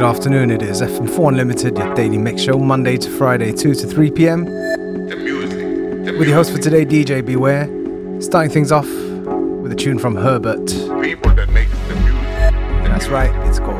good afternoon. It is FM4 Unlimited, your daily mix show, Monday to Friday, 2 to 3 p.m. The music. The With your host for today, DJ Beware. Starting things off with a tune from Herbert. People that make the music. The That's music. right, it's called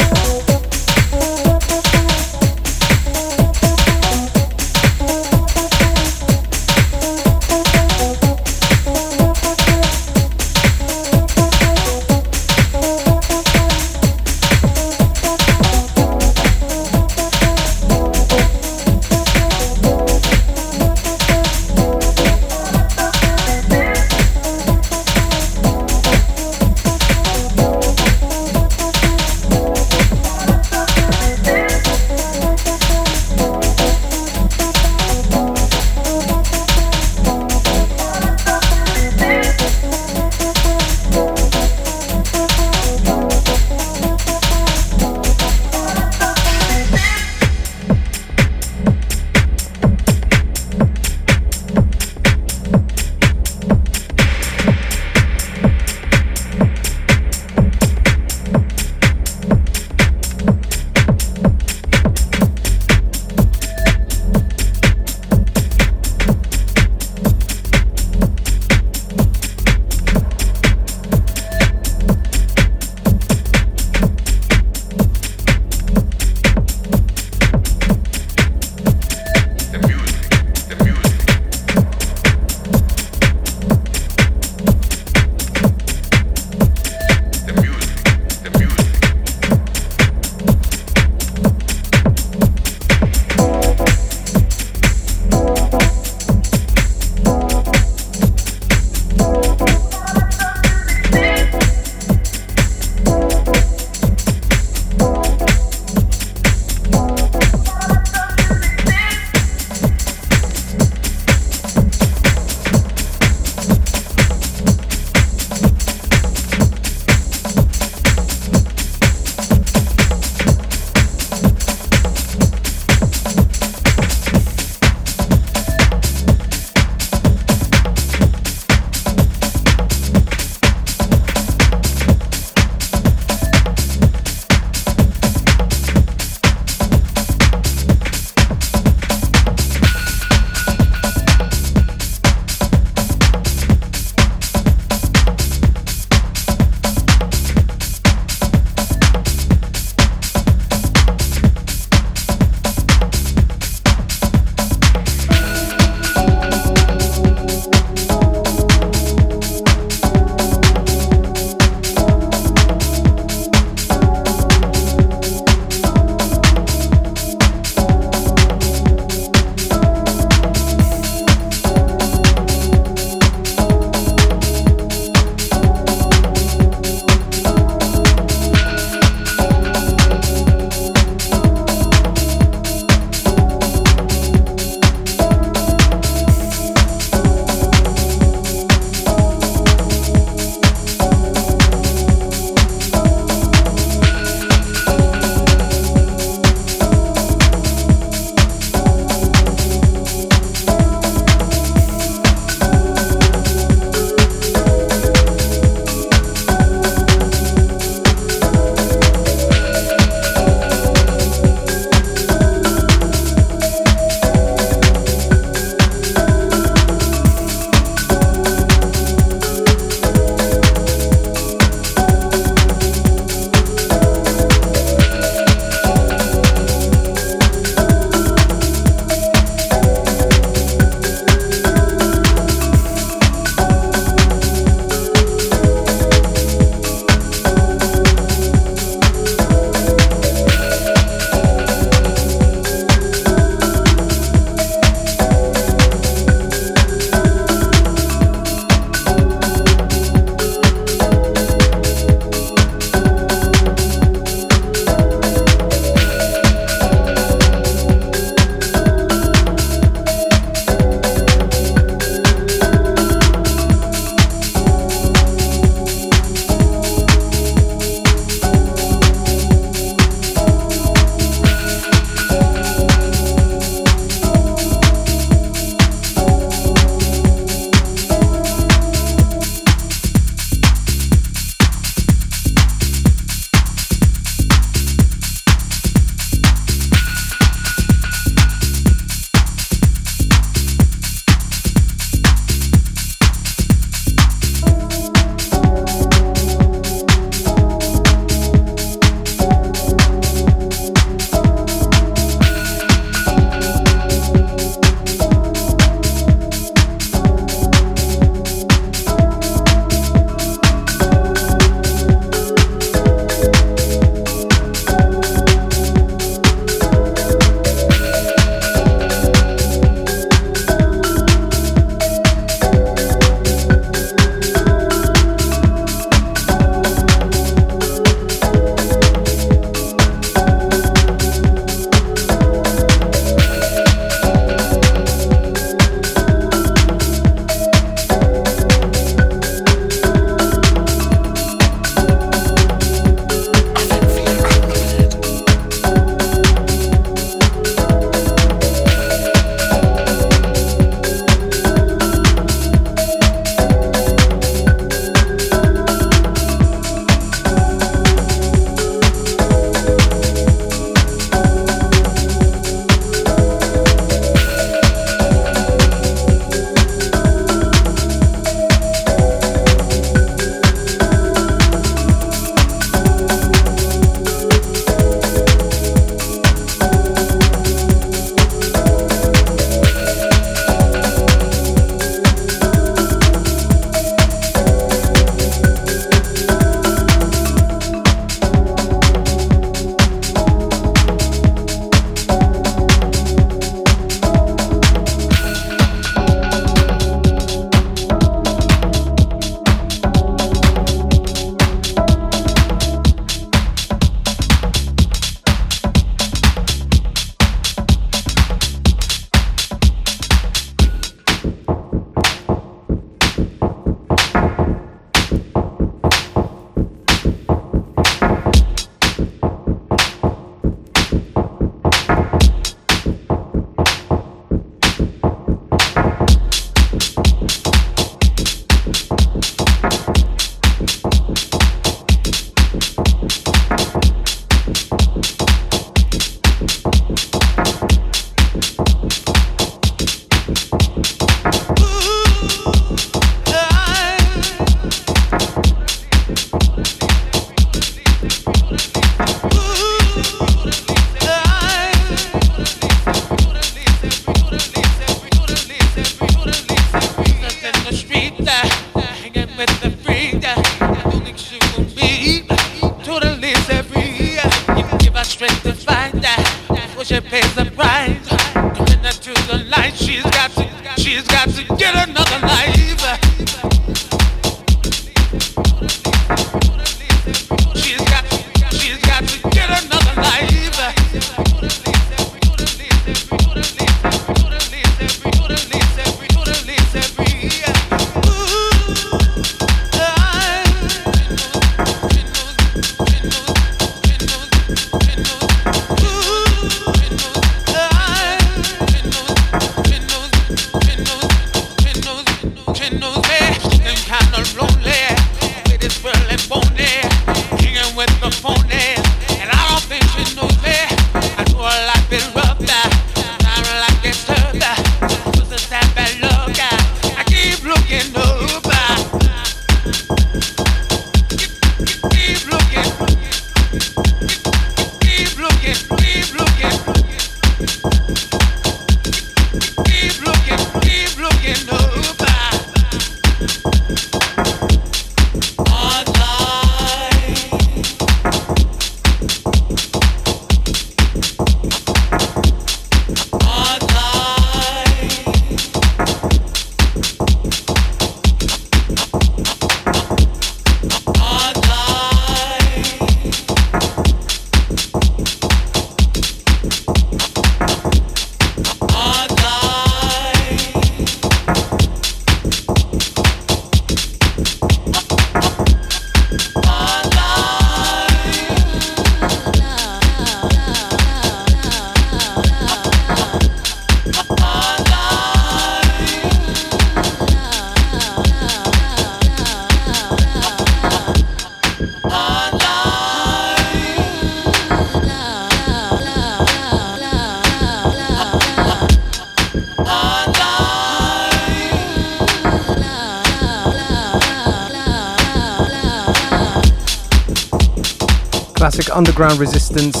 underground resistance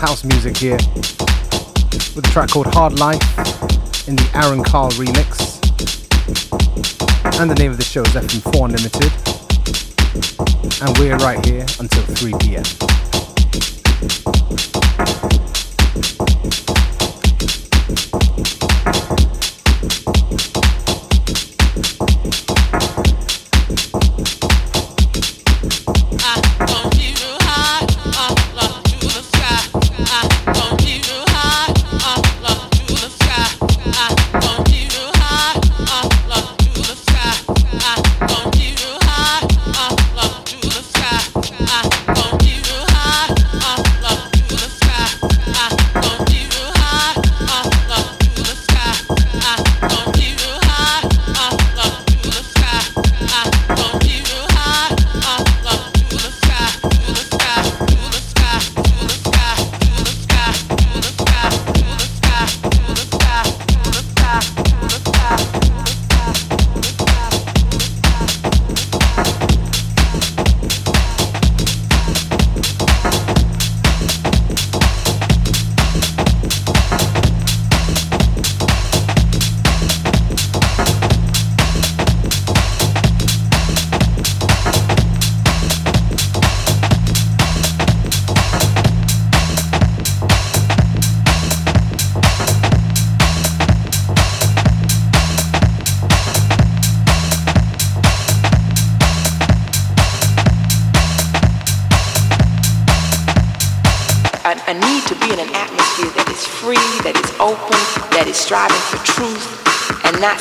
house music here with a track called Hard Life in the Aaron Carl remix. And the name of the show is FM4 Unlimited. And we're right here until 3 pm.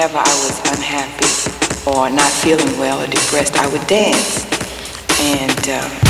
Whenever I was unhappy or not feeling well or depressed, I would dance. Um,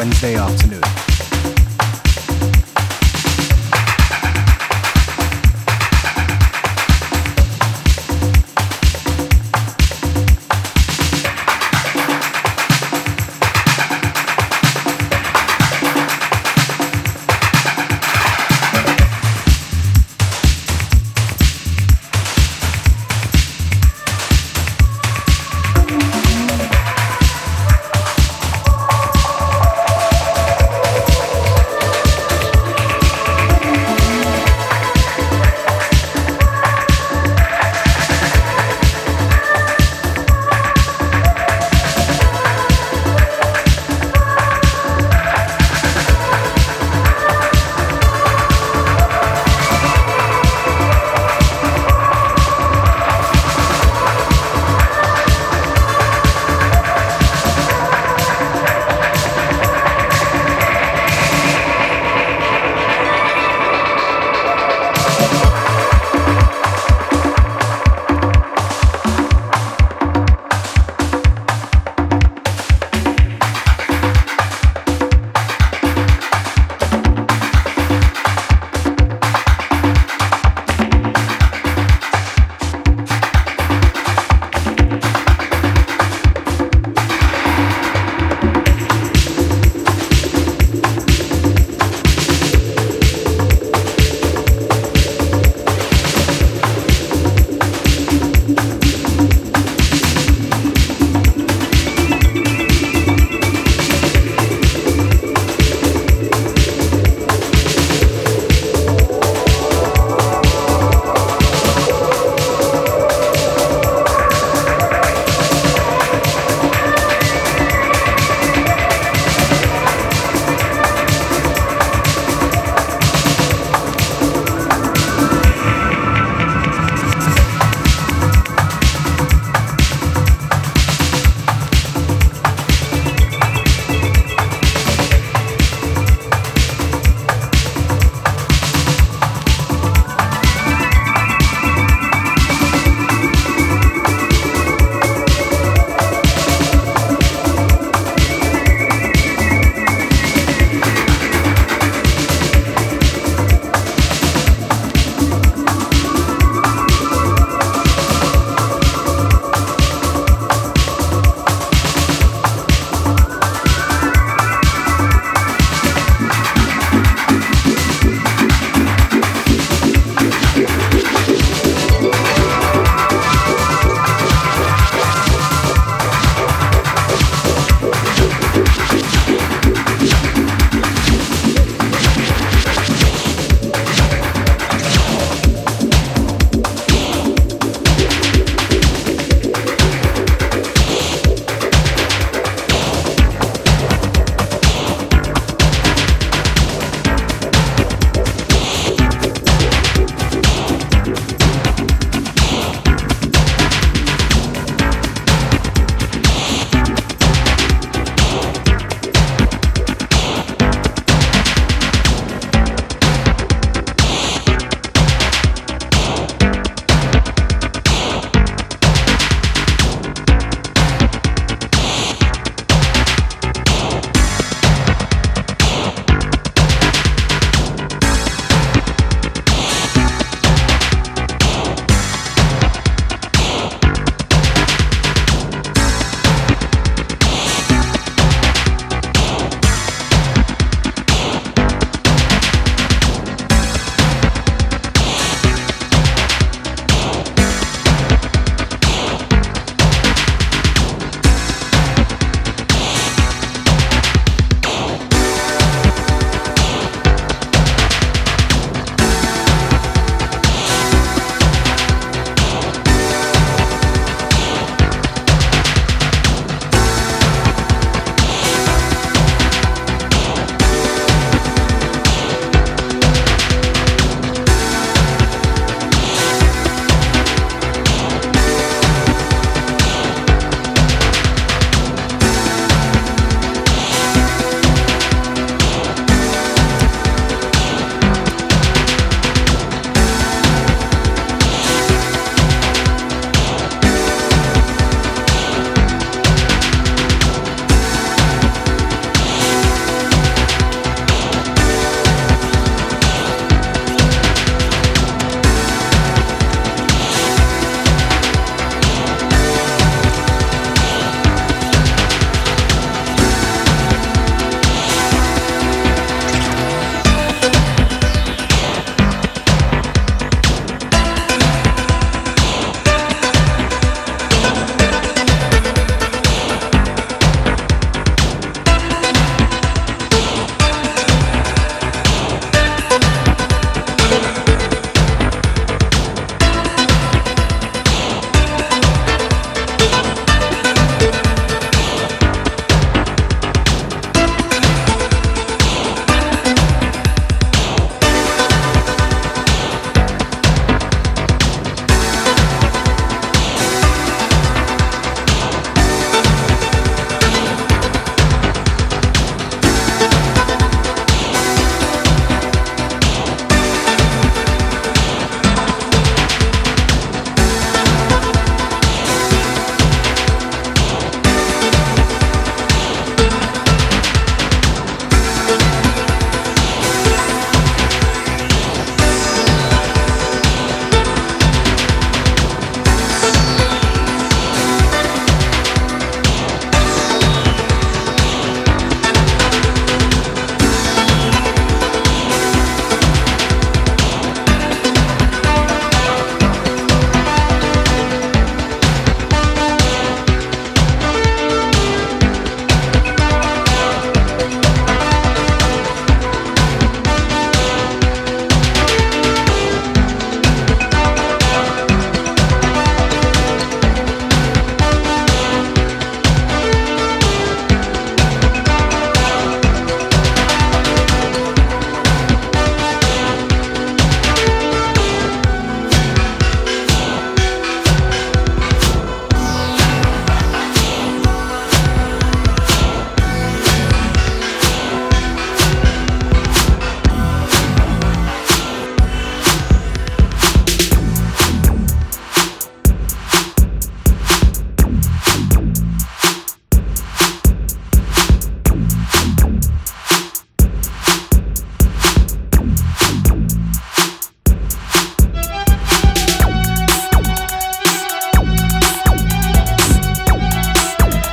Wednesday afternoon.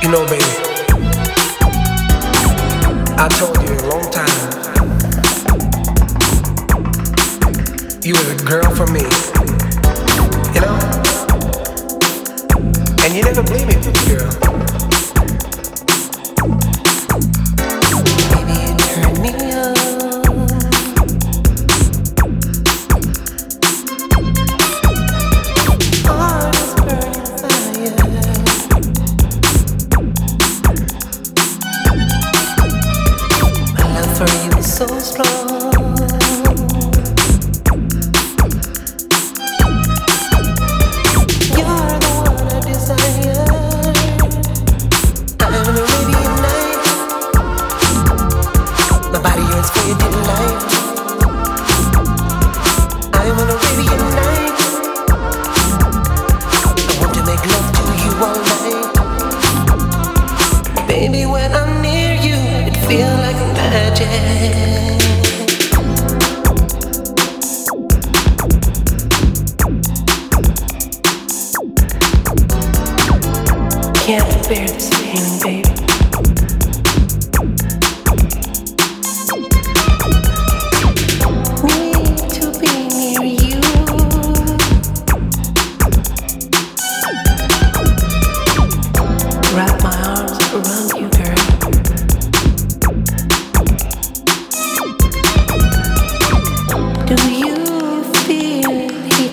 You know, baby, I told you a long time. You were the girl for me. You know? And you never blame me, girl.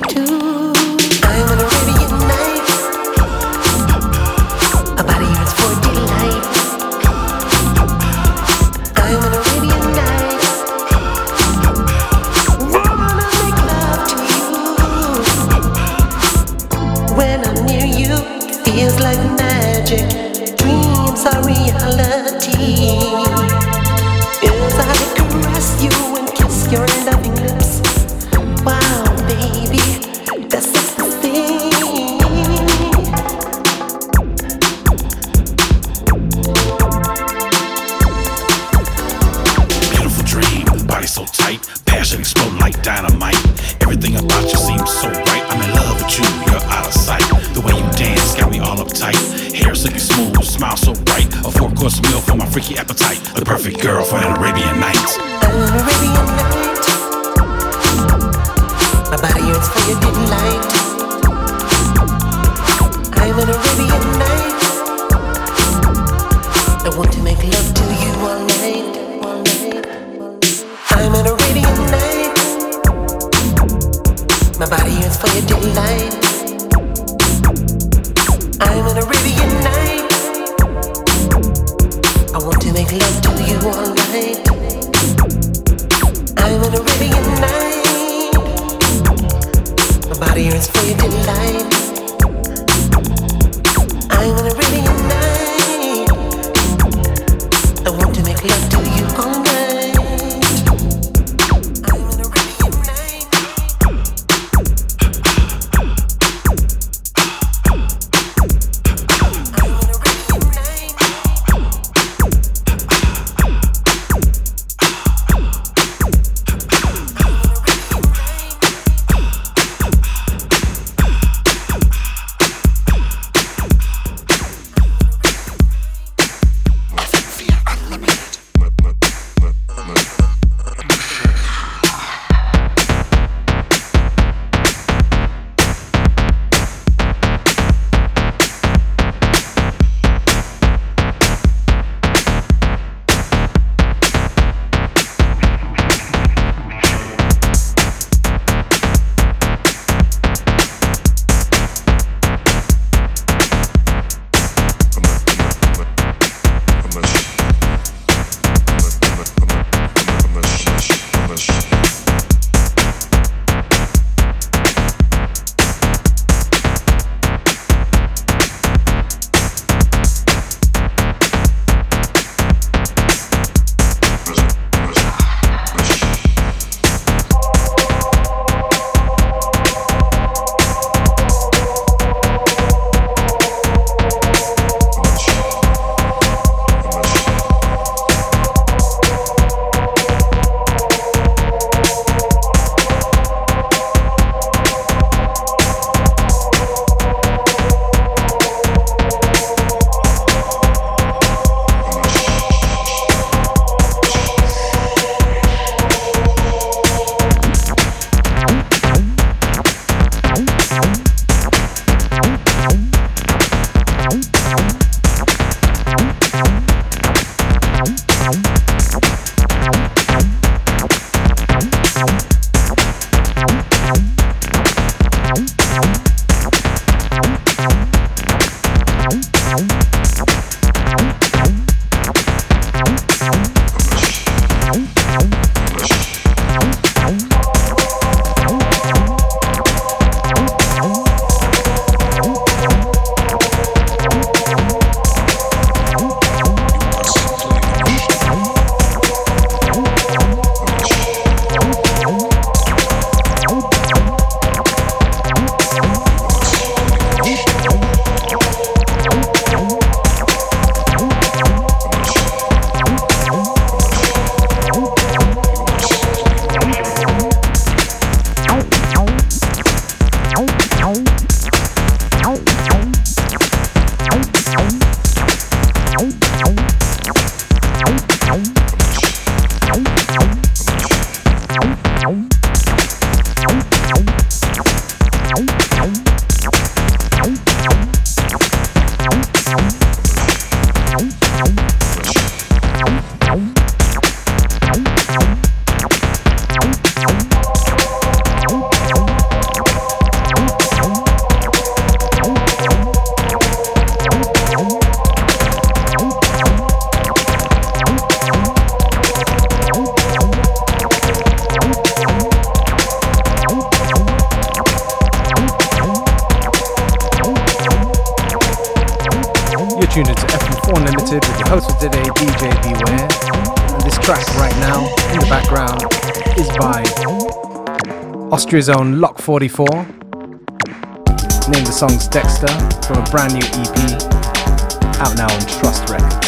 do you only Austria's own Lock 44. Named the song's Dexter from a brand new EP out now on Trust Records.